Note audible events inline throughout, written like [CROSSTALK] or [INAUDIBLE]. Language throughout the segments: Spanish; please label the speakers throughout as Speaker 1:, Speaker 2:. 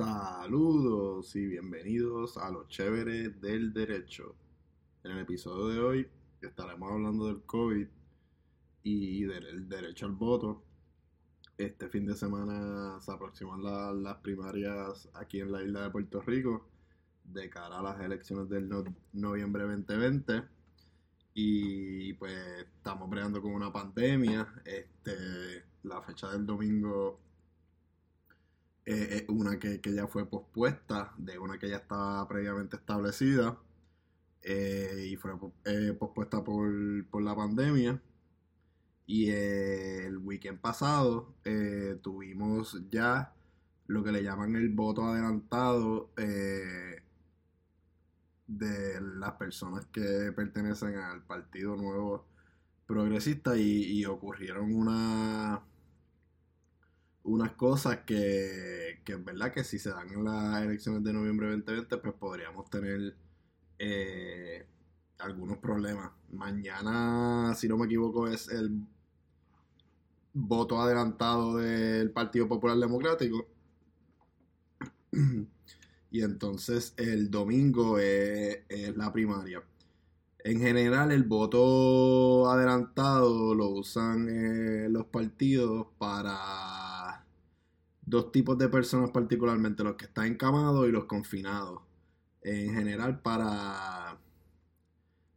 Speaker 1: Saludos y bienvenidos a los chéveres del derecho. En el episodio de hoy estaremos hablando del COVID y del derecho al voto. Este fin de semana se aproximan las primarias aquí en la isla de Puerto Rico de cara a las elecciones del noviembre 2020 y pues estamos bregando con una pandemia. Este, la fecha del domingo es una que, ya fue pospuesta de una que ya estaba previamente establecida eh, y fue eh, pospuesta por, la pandemia. Y el weekend pasado eh, tuvimos ya lo que le llaman el voto adelantado de las personas que pertenecen al Partido Nuevo Progresista y, ocurrieron una, unas cosas que, es verdad que si se dan en las elecciones de noviembre 2020 pues podríamos tener eh, algunos problemas. Mañana, si no me equivoco, es el voto adelantado del Partido Popular Democrático. [CLEARS THROAT] y entonces el domingo es, la primaria. En general, el voto adelantado lo usan eh, los partidos para dos tipos de personas particularmente, los que están encamados y los confinados. En general, para,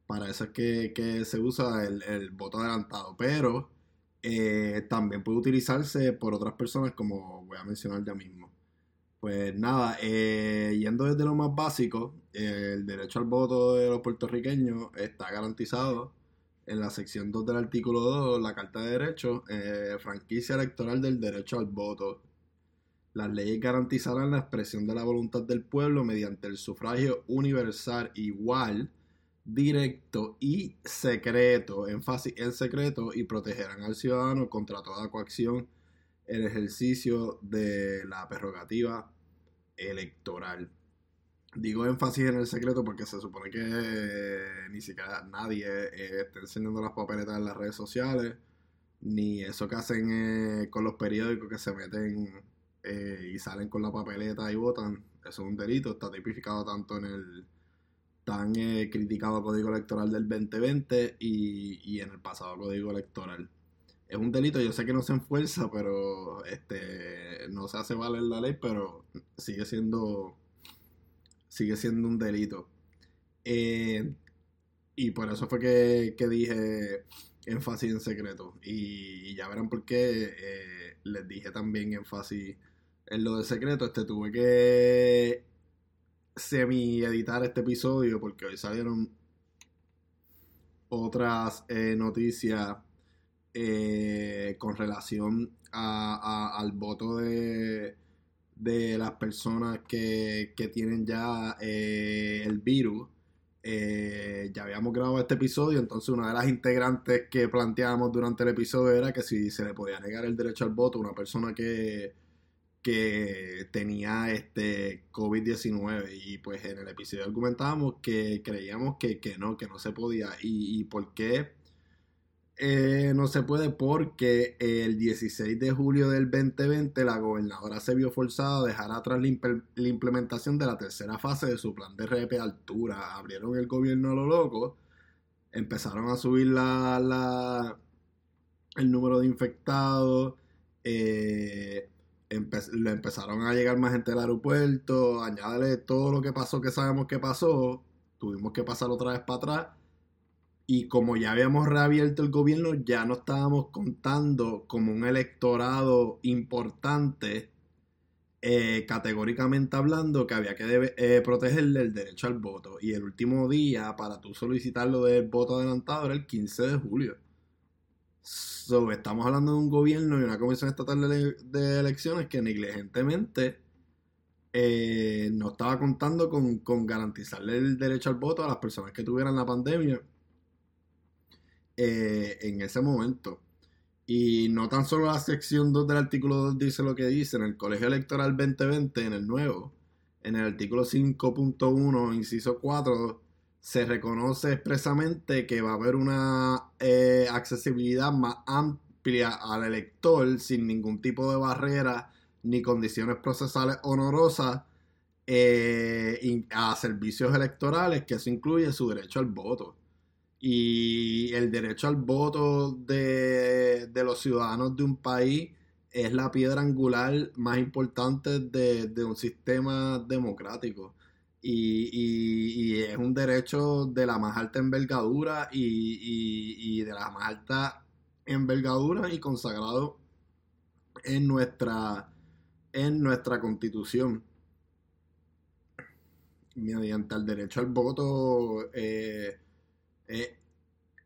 Speaker 1: para eso es que, se usa el, voto adelantado, pero eh, también puede utilizarse por otras personas, como voy a mencionar ya mismo. Pues nada, eh, yendo desde lo más básico, el derecho al voto de los puertorriqueños está garantizado en la sección 2 del artículo 2, la Carta de Derechos, eh, franquicia electoral del derecho al voto. Las leyes garantizarán la expresión de la voluntad del pueblo mediante el sufragio universal igual, directo y secreto, énfasis en secreto, y protegerán al ciudadano contra toda coacción el ejercicio de la prerrogativa electoral. Digo énfasis en el secreto porque se supone que ni siquiera nadie eh, está enseñando las papeletas en las redes sociales, ni eso que hacen eh, con los periódicos que se meten eh, y salen con la papeleta y votan. Eso es un delito, está tipificado tanto en el tan criticado Código Electoral del 2020 y, y en el pasado Código Electoral es un delito, yo sé que no se enfuerza, pero este no se hace valer la ley, pero sigue siendo sigue siendo un delito. Eh, y por eso fue que, dije énfasis en secreto. Y, ya verán por qué eh, les dije también énfasis en lo de secreto. Este tuve que semi editar este episodio porque hoy salieron otras eh, noticias eh, con relación al voto de, de las personas que, tienen ya eh, el virus. Eh, ya habíamos grabado este episodio, entonces una de las integrantes que planteábamos durante el episodio era que si se le podía negar el derecho al voto a una persona que, que tenía este COVID-19 y pues en el episodio argumentábamos que creíamos que, no, que no se podía. Y por qué eh, no se puede porque el 16 de julio del 2020 la gobernadora se vio forzada a dejar atrás la, implementación de la tercera fase de su plan de reapertura. Abrieron el gobierno a lo loco, empezaron a subir la, el número de infectados, eh, le empezaron a llegar más gente al aeropuerto, añádele todo lo que pasó que sabemos que pasó, tuvimos que pasar otra vez para atrás y como ya habíamos reabierto el gobierno, ya no estábamos contando como un electorado importante, eh, categóricamente hablando, que había que eh, protegerle el derecho al voto. Y el último día para tú solicitar lo del voto adelantado era el 15 de julio. estamos hablando de un gobierno y una comisión estatal de, elecciones que negligentemente eh, no estaba contando con, con garantizarle el derecho al voto a las personas que tuvieran la pandemia eh, en ese momento. Y no tan solo la sección 2 del artículo 2 dice lo que dice, en el Colegio Electoral 2020, en el nuevo, en el artículo 5.1, inciso 4, se reconoce expresamente que va a haber una eh, accesibilidad más amplia al elector sin ningún tipo de barrera ni condiciones procesales honorosas eh, a servicios electorales, que eso incluye su derecho al voto. Y el derecho al voto de, los ciudadanos de un país es la piedra angular más importante de, un sistema democrático. Y, es un derecho de la más alta envergadura y, de la más alta envergadura y consagrado en nuestra, en nuestra constitución mediante el derecho al voto eh, eh,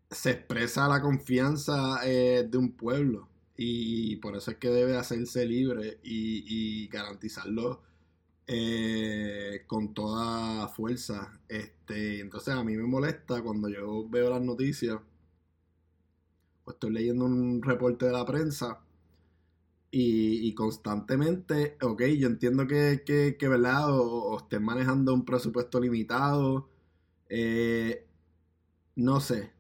Speaker 1: se expresa la confianza eh, de un pueblo y por eso es que debe hacerse libre y, garantizarlo con toda fuerza. Este, entonces a mí me molesta cuando yo veo las noticias o estoy leyendo un reporte de la prensa y, constantemente, ok, yo entiendo que, que, ¿verdad? O, estén manejando un presupuesto limitado, eh, no sé.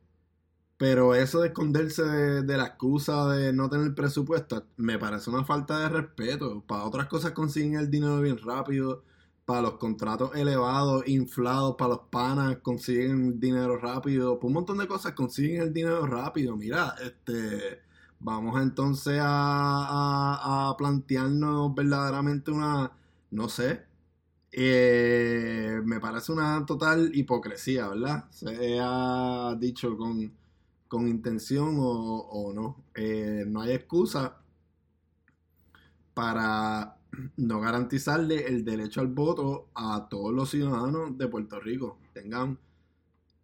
Speaker 1: Pero eso de esconderse de, la excusa de no tener presupuesto me parece una falta de respeto. Para otras cosas consiguen el dinero bien rápido. Para los contratos elevados, inflados, para los panas consiguen dinero rápido. Para un montón de cosas consiguen el dinero rápido. Mira, este Vamos entonces a, plantearnos verdaderamente una, no sé, eh, me parece una total hipocresía, ¿verdad? Sea dicho con, intención o, no. Eh, no hay excusa para no garantizarle el derecho al voto a todos los ciudadanos de Puerto Rico, tengan,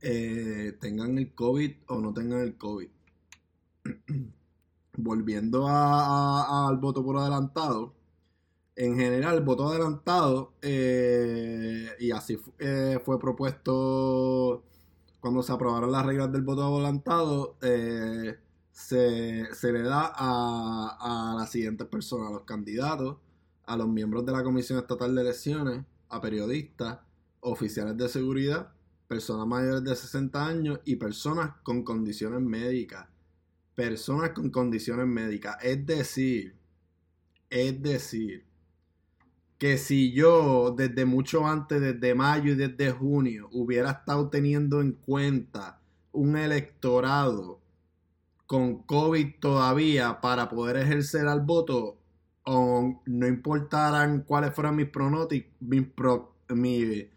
Speaker 1: eh, tengan el COVID o no tengan el COVID. [CLEARS THROAT] volviendo al voto por adelantado, en general voto adelantado, eh, y así eh, fue propuesto cuando se aprobaron las reglas del voto adelantado, eh, se, le da a, a las siguientes personas, a los candidatos, a los miembros de la Comisión Estatal de Elecciones, a periodistas, oficiales de seguridad, personas mayores de 60 años y personas con condiciones médicas personas con condiciones médicas. Es decir, es decir, que si yo desde mucho antes, desde mayo y desde junio, hubiera estado teniendo en cuenta un electorado con COVID todavía para poder ejercer al voto, o no importaran cuáles fueran mis pronósticos, mis,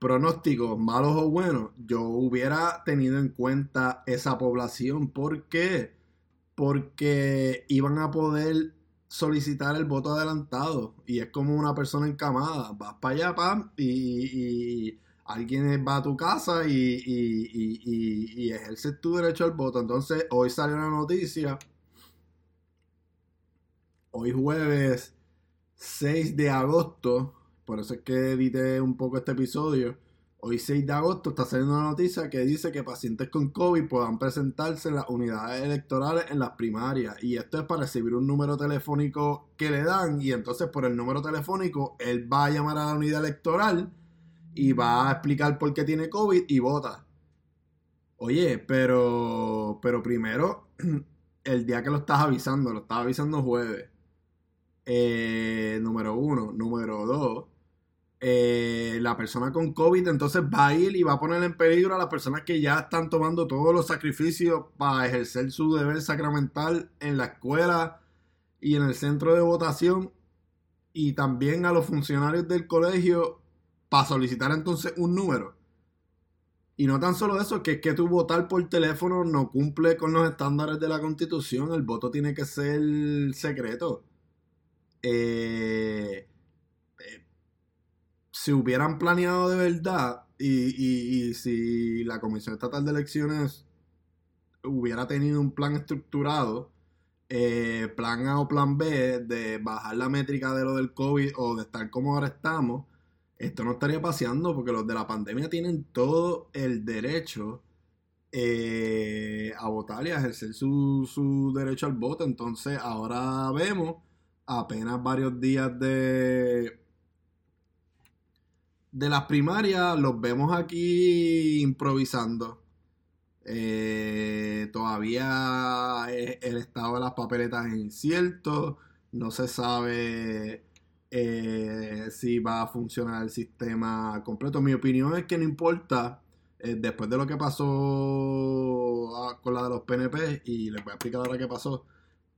Speaker 1: pronósticos malos o buenos, yo hubiera tenido en cuenta esa población. ¿Por qué? Porque iban a poder solicitar el voto adelantado y es como una persona encamada. Vas para allá, pam, y, alguien va a tu casa y, y, ejerce tu derecho al voto. Entonces, hoy salió una noticia. Hoy jueves 6 de agosto por eso es que edité un poco este episodio. Hoy 6 de agosto está saliendo una noticia que dice que pacientes con COVID puedan presentarse en las unidades electorales en las primarias. Y esto es para recibir un número telefónico que le dan. Y entonces por el número telefónico él va a llamar a la unidad electoral y va a explicar por qué tiene COVID y vota. Oye, pero, pero primero, [CLEARS THROAT] el día que lo estás avisando, lo estás avisando jueves. Eh, número uno. Número dos eh, la persona con COVID entonces va a ir y va a poner en peligro a las personas que ya están tomando todos los sacrificios para ejercer su deber sacramental en la escuela y en el centro de votación y también a los funcionarios del colegio para solicitar entonces un número. Y no tan solo eso, que es que tu votar por teléfono no cumple con los estándares de la constitución, el voto tiene que ser secreto. Eh, si hubieran planeado de verdad y, si la Comisión Estatal de Elecciones hubiera tenido un plan estructurado, eh, plan A o plan B, de bajar la métrica de lo del COVID o de estar como ahora estamos, esto no estaría paseando porque los de la pandemia tienen todo el derecho eh, a votar y a ejercer su, su derecho al voto. Entonces ahora vemos apenas varios días de de las primarias los vemos aquí improvisando. Eh, todavía el estado de las papeletas es incierto. no se sabe eh, si va a funcionar el sistema completo. Mi opinión es que no importa, eh, después de lo que pasó ah, con la de los PNP, y les voy a explicar ahora qué pasó,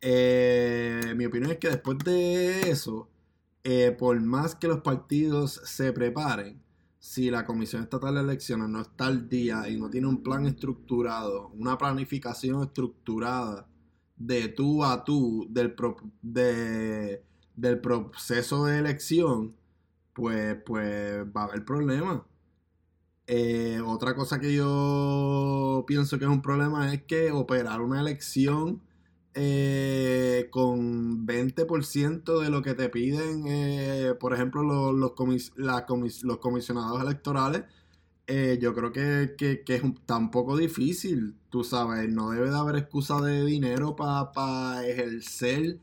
Speaker 1: mi opinión es que después de eso, por más que los partidos se preparen, si la Comisión Estatal de Elecciones no está al día y no tiene un plan estructurado, una planificación estructurada de tú a tú del, de, del proceso de elección, pues, pues va a haber problemas. Eh, otra cosa que yo pienso que es un problema es que operar una elección eh, con 20% de lo que te piden, eh, por ejemplo, los, los comisionados electorales, eh, yo creo que, es un, tan poco difícil, tú sabes, no debe de haber excusa de dinero para ejercer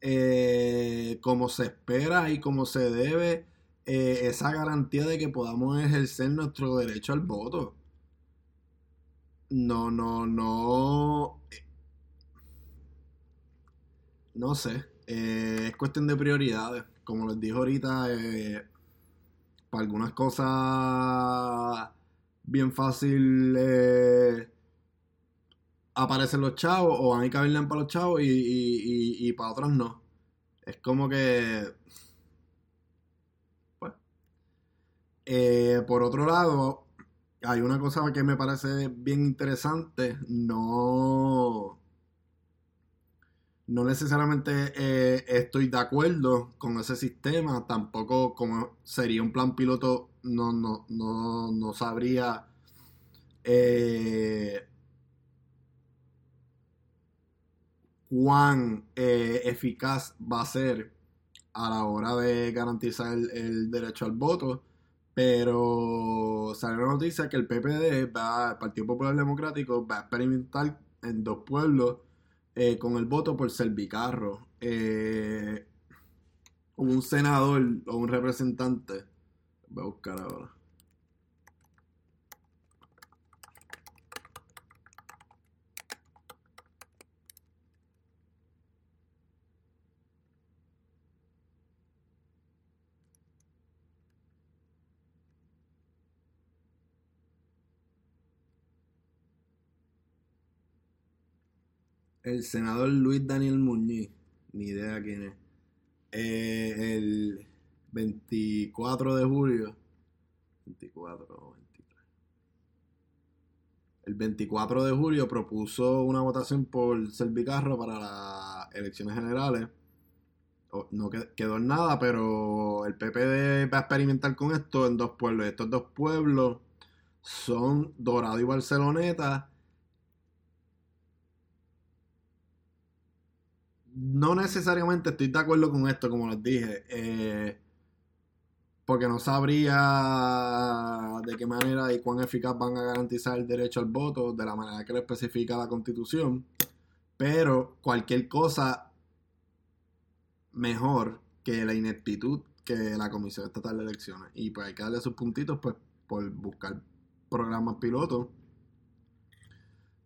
Speaker 1: eh, como se espera y como se debe esa garantía de que podamos ejercer nuestro derecho al voto. No, no, no. No sé. es cuestión de prioridades. Como les dije ahorita, para algunas cosas bien fácil eh, aparecen los chavos o van a cabildear para los chavos y, para otros no. Es como que... Pues. Eh, por otro lado, hay una cosa que me parece bien interesante. No no necesariamente eh, estoy de acuerdo con ese sistema, tampoco como sería un plan piloto, no, no, no, no sabría eh, cuán eh, eficaz va a ser a la hora de garantizar el, derecho al voto, pero sale la noticia que el PPD, va, el Partido Popular Democrático, va a experimentar en dos pueblos eh, con el voto por Servicarro. Eh, un senador o un representante. Voy a buscar ahora. El senador Luis Daniel Muñiz, ni idea quién es, eh, el 24 de julio, 24 o 23, el 24 de julio propuso una votación por Servicarro para las elecciones generales. No quedó en nada, pero el PPD va a experimentar con esto en dos pueblos. Estos dos pueblos son Dorado y Barceloneta no necesariamente estoy de acuerdo con esto, como les dije, eh, porque no sabría de qué manera y cuán eficaz van a garantizar el derecho al voto de la manera que lo especifica la Constitución, pero cualquier cosa mejor que la ineptitud que la Comisión Estatal de Elecciones. Y pues hay que darle sus puntitos pues por buscar programas pilotos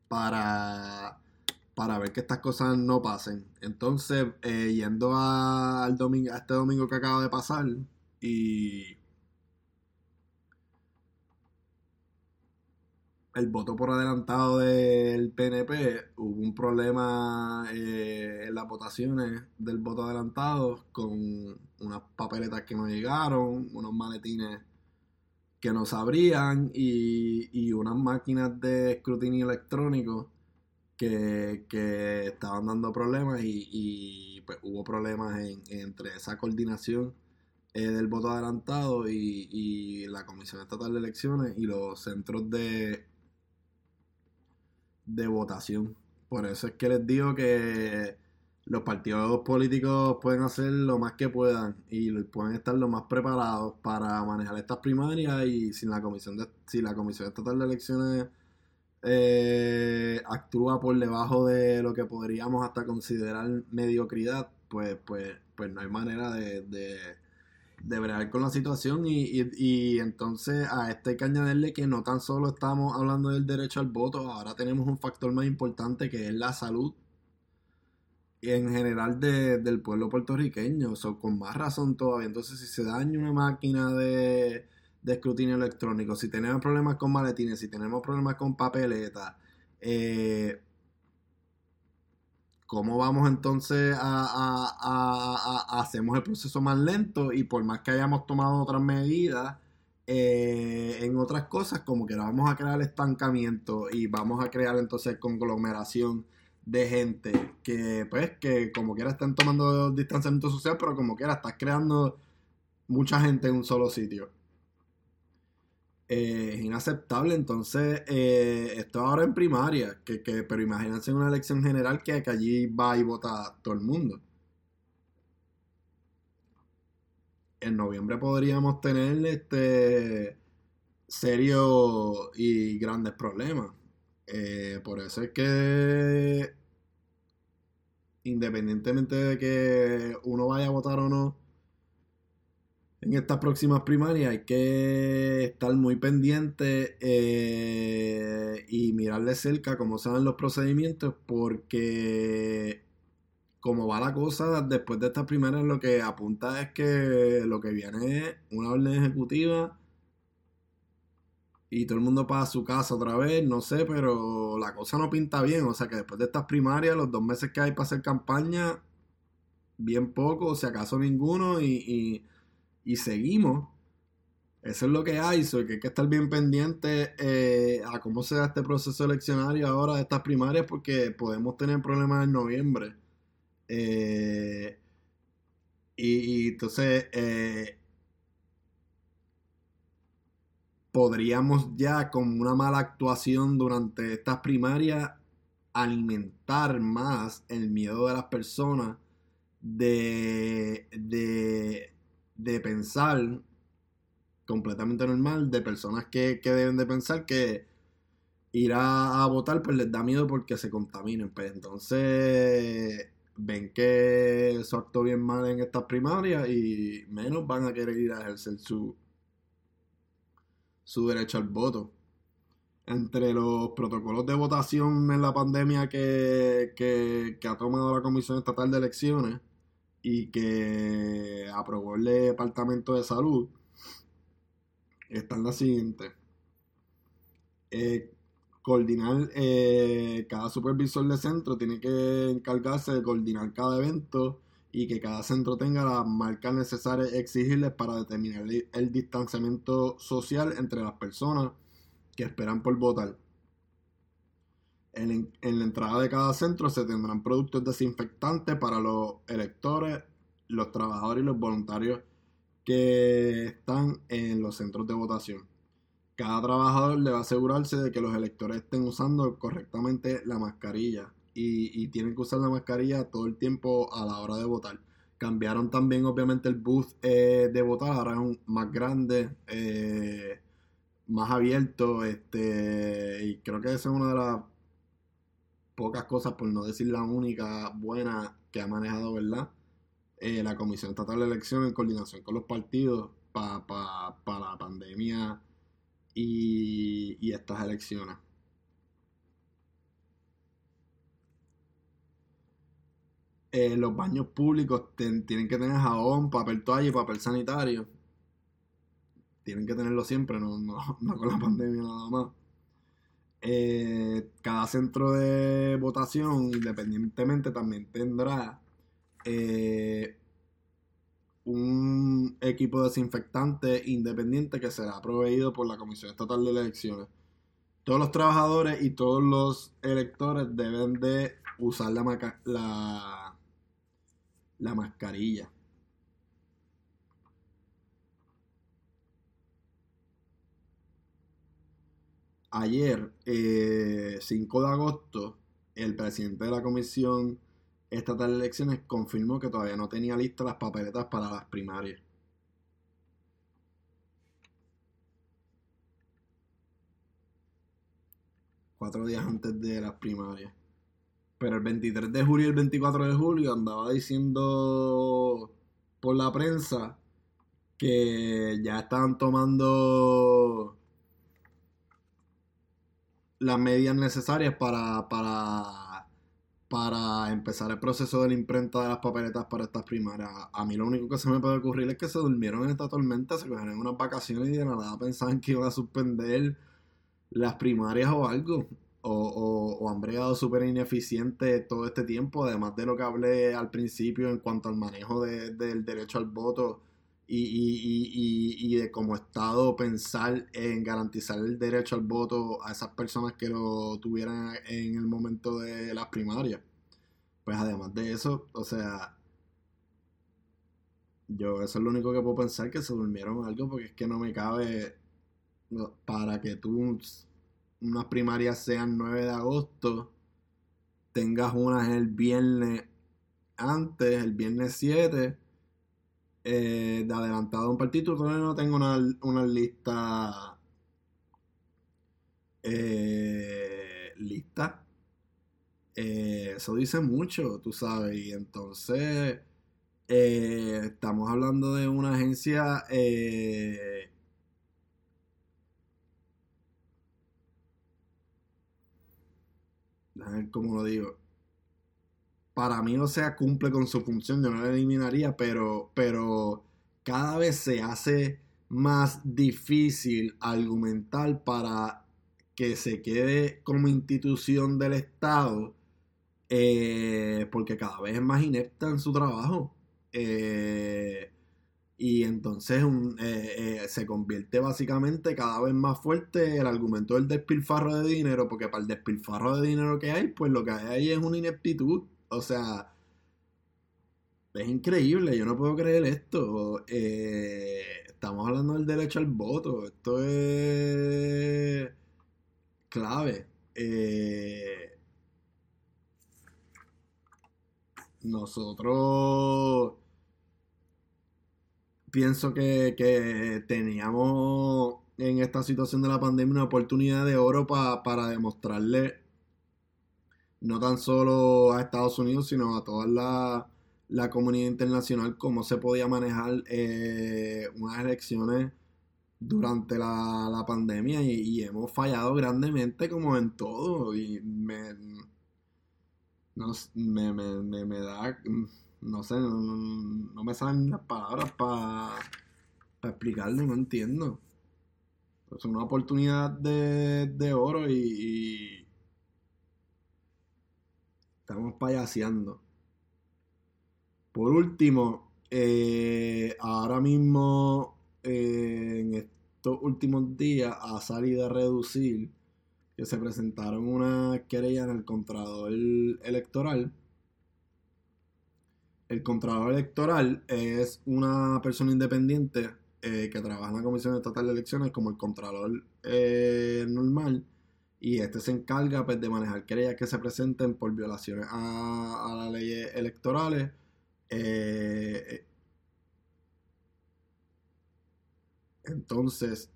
Speaker 1: para para ver que estas cosas no pasen. Entonces, eh, yendo al domingo, a este domingo que acaba de pasar y el voto por adelantado del PNP, hubo un problema eh, en las votaciones del voto adelantado con unas papeletas que no llegaron, unos maletines que no sabrían y, y unas máquinas de escrutinio electrónico que, estaban dando problemas y, pues hubo problemas entre esa coordinación eh, del voto adelantado y, la Comisión Estatal de Elecciones y los centros de, de votación. Por eso es que les digo que los partidos políticos pueden hacer lo más que puedan y pueden estar lo más preparados para manejar estas primarias y sin la comisión de, si la comisión estatal de elecciones eh, actúa por debajo de lo que podríamos hasta considerar mediocridad, pues, pues, pues no hay manera de, de, de con la situación y, y, entonces a este hay que que no tan solo estamos hablando del derecho al voto, ahora tenemos un factor más importante que es la salud. en general del pueblo puertorriqueño, con más razón todavía. Entonces, si se daña una máquina de, escrutinio electrónico, si tenemos problemas con maletines, si tenemos problemas con papeletas, eh, ¿cómo vamos entonces a, hacemos el proceso más lento? Y por más que hayamos tomado otras medidas, eh, en otras cosas, como que vamos a crear estancamiento y vamos a crear entonces conglomeración de gente que, pues, que como quiera están tomando distanciamiento social, pero como quiera estás creando mucha gente en un solo sitio. Eh, es inaceptable, entonces, eh, esto ahora en primaria, que, pero imagínense en una elección general que, que allí va y vota todo el mundo. En noviembre podríamos tener este serios y grandes problemas. Eh, por eso es que independientemente de que uno vaya a votar o no en estas próximas primarias, hay que estar muy pendiente eh, y mirar de cerca cómo se los procedimientos, porque como va la cosa, después de estas primarias lo que apunta es que lo que viene es una orden ejecutiva y todo el mundo para su casa otra vez, no sé, pero la cosa no pinta bien. O sea que después de estas primarias, los dos meses que hay para hacer campaña, bien poco, si acaso ninguno, y, seguimos. Eso es lo que hay, so que hay que estar bien pendiente eh, a cómo se da este proceso eleccionario ahora de estas primarias, porque podemos tener problemas en noviembre. Eh, y, entonces, eh, podríamos ya con una mala actuación durante estas primarias alimentar más el miedo de las personas de, de, pensar completamente normal, de personas que, deben de pensar que ir a, votar pues les da miedo porque se contaminen. Pues entonces ven que eso actuó bien mal en estas primarias y menos van a querer ir a ejercer su, su derecho al voto. Entre los protocolos de votación en la pandemia que, ha tomado la Comisión Estatal de Elecciones y que aprobó el Departamento de Salud, están las siguientes. Eh, coordinar, eh, cada supervisor de centro tiene que encargarse de coordinar cada evento y que cada centro tenga las marcas necesarias exigibles para determinar el distanciamiento social entre las personas que esperan por votar. En, la entrada de cada centro se tendrán productos desinfectantes para los electores, los trabajadores y los voluntarios que están en los centros de votación. Cada trabajador debe asegurarse de que los electores estén usando correctamente la mascarilla y, tienen que usar la mascarilla todo el tiempo a la hora de votar. Cambiaron también obviamente el booth eh, de votar, ahora es un, más grande, eh, más abierto, este, y creo que esa es una de las pocas cosas, por no decir la única buena que ha manejado, ¿verdad? Eh, la Comisión Estatal de Elecciones en coordinación con los partidos para la pandemia y estas elecciones. Eh, los baños públicos tienen que tener jabón, papel toalla y papel sanitario. Tienen que tenerlo siempre, no, [LAUGHS] con la pandemia nada más. Eh, cada centro de votación, independientemente, también tendrá eh, un equipo desinfectante independiente que será proveído por la Comisión Estatal de Elecciones. Todos los trabajadores y todos los electores deben de usar la, la la mascarilla. Ayer, 5 eh, de agosto, el presidente de la Comisión Estatal de Elecciones confirmó que todavía no tenía listas las papeletas para las primarias. Cuatro días antes de las primarias. Pero el 23 de julio y el 24 de julio andaba diciendo por la prensa que ya estaban tomando las medidas necesarias para, para, para empezar el proceso de la imprenta de las papeletas para estas primarias. A mí lo único que se me puede ocurrir es que se durmieron en esta tormenta, se cogieron unas vacaciones y de nada pensaban que iban a suspender las primarias o algo. O, han bregado súper ineficiente todo este tiempo, además de lo que hablé al principio en cuanto al manejo del derecho al voto y, de como Estado pensar en garantizar el derecho al voto a esas personas que lo tuvieran en el momento de las primarias. Pues además de eso, o sea, yo eso es lo único que puedo pensar, que se durmieron algo, porque es que no me cabe para que tú unas primarias sean 9 de agosto, tengas unas el viernes antes, el viernes 7 eh, de adelantado un partido. Todavía no tengo una, lista eh, lista. Eh, eso dice mucho, tú sabes. Y entonces estamos hablando de una agencia como lo digo para mí, o sea, cumple con su función, yo no la eliminaría, pero, pero cada vez se hace más difícil argumentar para que se quede como institución del Estado, eh, porque cada vez es más inepta en su trabajo. Eh, y entonces eh, se convierte básicamente cada vez más fuerte el argumento del despilfarro de dinero, porque para el despilfarro de dinero que hay, pues lo que hay ahí es una ineptitud. O sea, es increíble, yo no puedo creer esto. Eh, estamos hablando del derecho al voto, esto es clave. Eh, nosotros pienso que, que, teníamos en esta situación de la pandemia una oportunidad de oro para demostrarle no tan solo a Estados Unidos, sino a toda la, comunidad internacional, cómo se podía manejar eh, unas elecciones durante la, pandemia y, hemos fallado grandemente como en todo y me, no, me, da, no sé, no, me salen las palabras para explicarlo, no entiendo. Es una oportunidad de, oro y Estamos payaseando. Por último, eh, ahora mismo, eh, en estos últimos días, ha salido a reducir que se presentaron una querella en el Contralor Electoral. El Contralor Electoral es una persona independiente eh, que trabaja en la Comisión Estatal de Elecciones como el Contralor normal y este se encarga pues, de manejar querellas que se presenten por violaciones a, las leyes electorales. Eh, entonces,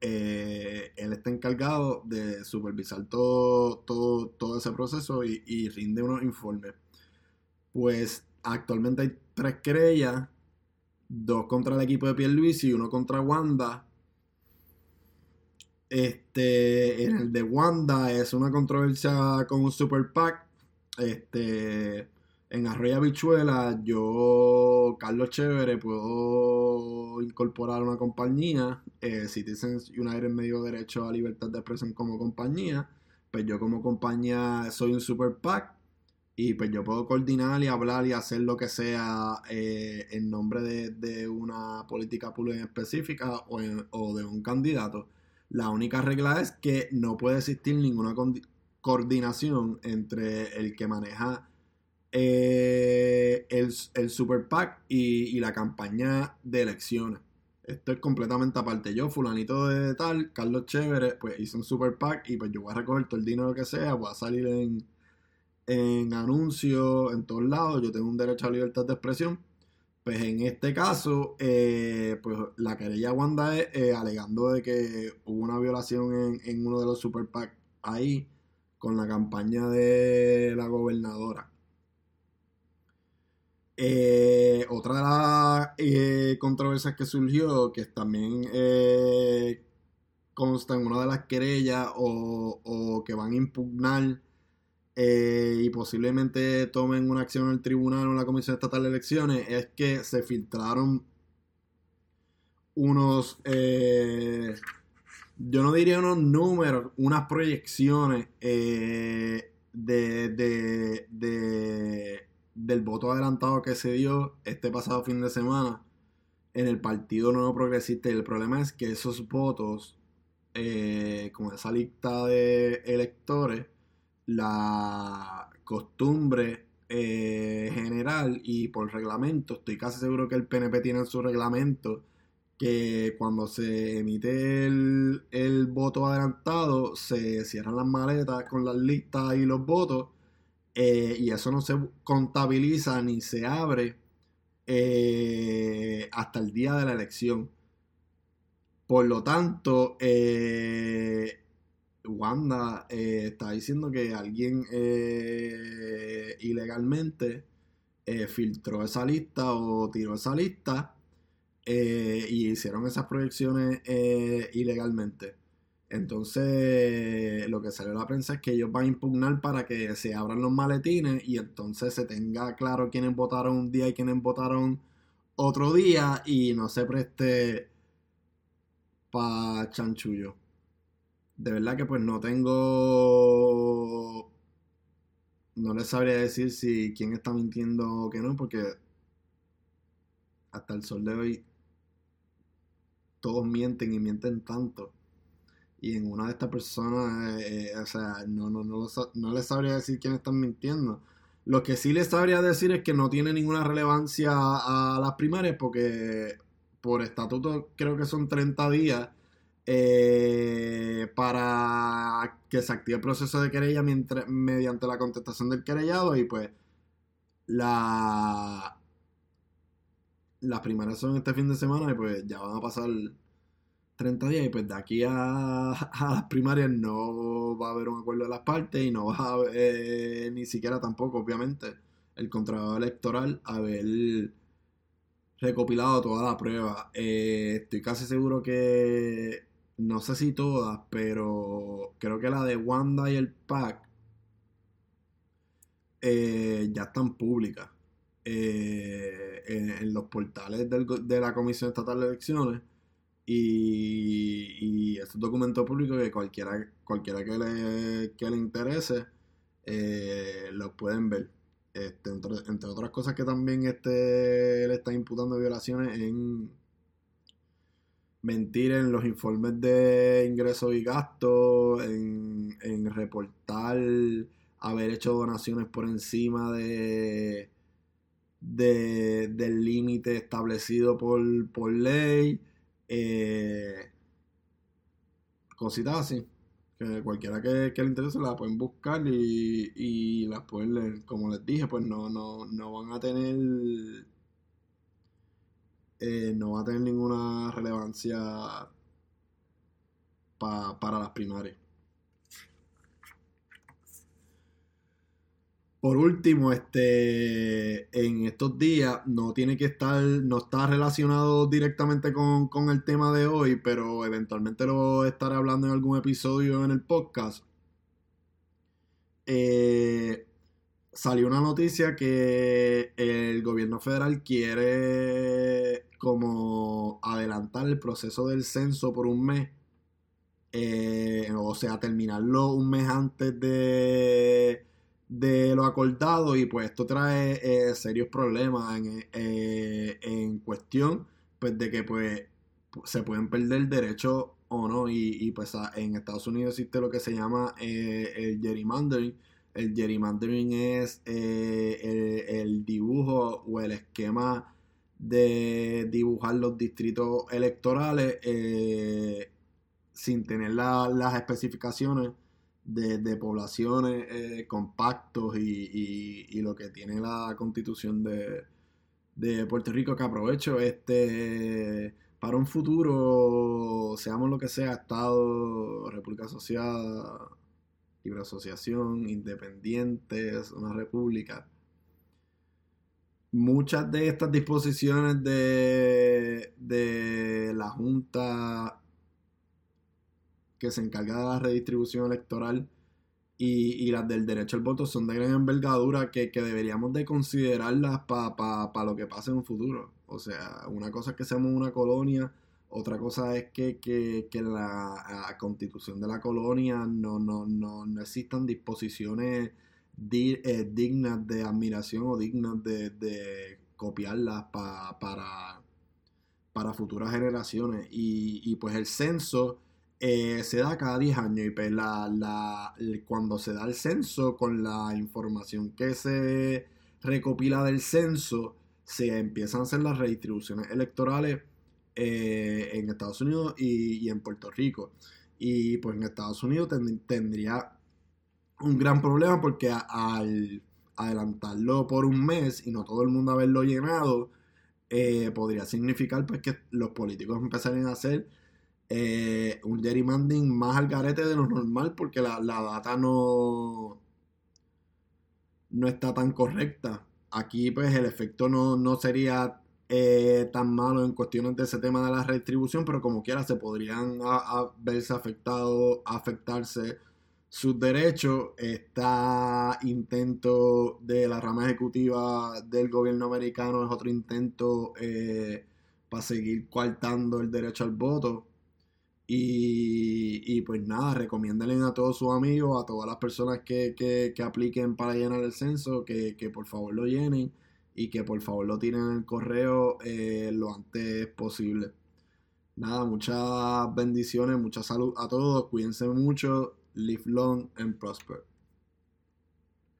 Speaker 1: eh, él está encargado de supervisar todo ese proceso y, rinde unos informes. Pues actualmente hay tres querellas, dos contra el equipo de Pierluisi y uno contra Wanda este, en el de Wanda es una controversia con un super PAC. Este, en Arroyo Bichuela, yo, Carlos Chévere, puedo incorporar una compañía. Eh, Citizens United me dio derecho a libertad de expresión como compañía. Pues yo como compañía soy un super PAC. Y pues yo puedo coordinar y hablar y hacer lo que sea eh, en nombre de, una política pública específica o, o de un candidato. La única regla es que no puede existir ninguna coordinación entre el que maneja eh, el, Super PAC y, la campaña de elecciones. Esto es completamente aparte. Yo, fulanito de tal, Carlos Chévere, pues hice un Super PAC y pues yo voy a recoger todo el dinero que sea, voy a salir en, en anuncios, en todos lados, yo tengo un derecho a libertad de expresión pues en este caso, eh, pues la querella Wanda es eh, alegando de que hubo una violación en, uno de los super ahí con la campaña de la gobernadora. Eh, otra de las controversias que surgió, que también consta en una de las querellas o, o que van a impugnar eh, y posiblemente tomen una acción en el tribunal o en la Comisión Estatal de Elecciones es que se filtraron unos, eh, yo no diría unos números, unas proyecciones eh, de, de, del voto adelantado que se dio este pasado fin de semana en el Partido Nuevo Progresista. Y el problema es que esos votos, con esa lista de electores, la costumbre eh, general y por reglamento, estoy casi seguro que el PNP tiene en su reglamento que cuando se emite el, voto adelantado se cierran las maletas con las listas y los votos eh, y eso no se contabiliza ni se abre eh, hasta el día de la elección. Por lo tanto, Wanda eh, está diciendo que alguien eh, ilegalmente eh, filtró esa lista o tiró esa lista y hicieron esas proyecciones ilegalmente. Entonces, lo que salió a la prensa es que ellos van a impugnar para que se abran los maletines y entonces se tenga claro quiénes votaron un día y quiénes votaron otro día y no se preste para chanchullo de verdad que pues no tengo... No les sabría decir si quién está mintiendo o qué no, porque hasta el sol de hoy todos mienten y mienten tanto. Y en una de estas personas, eh, o sea, no, no, no, no les sabría decir quién están mintiendo. Lo que sí les sabría decir es que no tiene ninguna relevancia a las primarias porque por estatuto creo que son 30 días eh, para que se active el proceso de querella mediante la contestación del querellado y pues la las primeras son este fin de semana y pues ya van a pasar 30 días y pues de aquí a, las primarias no va a haber un acuerdo de las partes y no va a haber eh, ni siquiera tampoco obviamente el contrato electoral haber recopilado toda la prueba. Eh, estoy casi seguro que no sé si todas, pero creo que la de Wanda y el pack eh, ya están públicas eh, en, los portales de la Comisión Estatal de Elecciones. Y, y es un documento público que cualquiera, cualquiera que, le, que le interese eh, lo pueden ver. Este, entre, entre, otras cosas que también este, le está imputando violaciones en mentir en los informes de ingresos y gastos, en, reportar haber hecho donaciones por encima de, del límite establecido por, por ley, eh, cositas así. Que cualquiera que, le interese la pueden buscar y, y las pueden leer. Como les dije, pues no, no, no van a tener eh, no va a tener ninguna relevancia para las primarias. Por último, este, en estos días no tiene que estar, no está relacionado directamente con, el tema de hoy, pero eventualmente lo estaré hablando en algún episodio en el podcast. Eh, salió una noticia que el gobierno federal quiere como adelantar el proceso del censo por un mes. Eh, o sea, terminarlo un mes antes de, de lo acordado y pues esto trae eh, serios problemas en, eh, en, cuestión pues de que pues se pueden perder derechos o no y, pues en Estados Unidos existe lo que se llama el gerrymandering el gerrymandering es el, el, dibujo o el esquema de dibujar los distritos electorales eh, sin tener las especificaciones de, poblaciones eh, compactos y, lo que tiene la constitución de, de Puerto Rico que aprovecho este para un futuro seamos lo que sea Estado, República Asociada Libre Asociación, Independientes, una república muchas de estas disposiciones de, de la Junta que se encarga de la redistribución electoral y, las del derecho al voto son de gran envergadura que, deberíamos de considerarlas para lo que pase en un futuro. O sea, una cosa es que seamos una colonia, otra cosa es que, que, que la, constitución de la colonia no, no, no, no existan disposiciones eh, dignas de admiración o dignas de, copiarlas para, para futuras generaciones. Y, y pues el censo eh, se da cada 10 años y pues la, cuando se da el censo con la información que se recopila del censo, se empiezan a hacer las redistribuciones electorales eh, en Estados Unidos y, en Puerto Rico. Y pues en Estados Unidos tendría un gran problema porque al adelantarlo por un mes y no todo el mundo haberlo llenado, eh, podría significar pues que los políticos empezarían a hacer eh, un gerrymandering más al garete de lo normal porque la, data no, no está tan correcta. Aquí pues el efecto no, sería eh, tan malo en cuestiones de ese tema de la redistribución, pero como quiera se podrían verse afectados, afectarse sus derechos. Está intento de la rama ejecutiva del gobierno americano, es otro intento eh, para seguir coartando el derecho al voto. Y, pues nada, recomiéndenle a todos sus amigos, a todas las personas que, apliquen para llenar el censo, que, por favor lo llenen y que por favor lo tiren en el correo eh, lo antes posible. Nada, muchas bendiciones, mucha salud a todos, cuídense mucho, live long and prosper.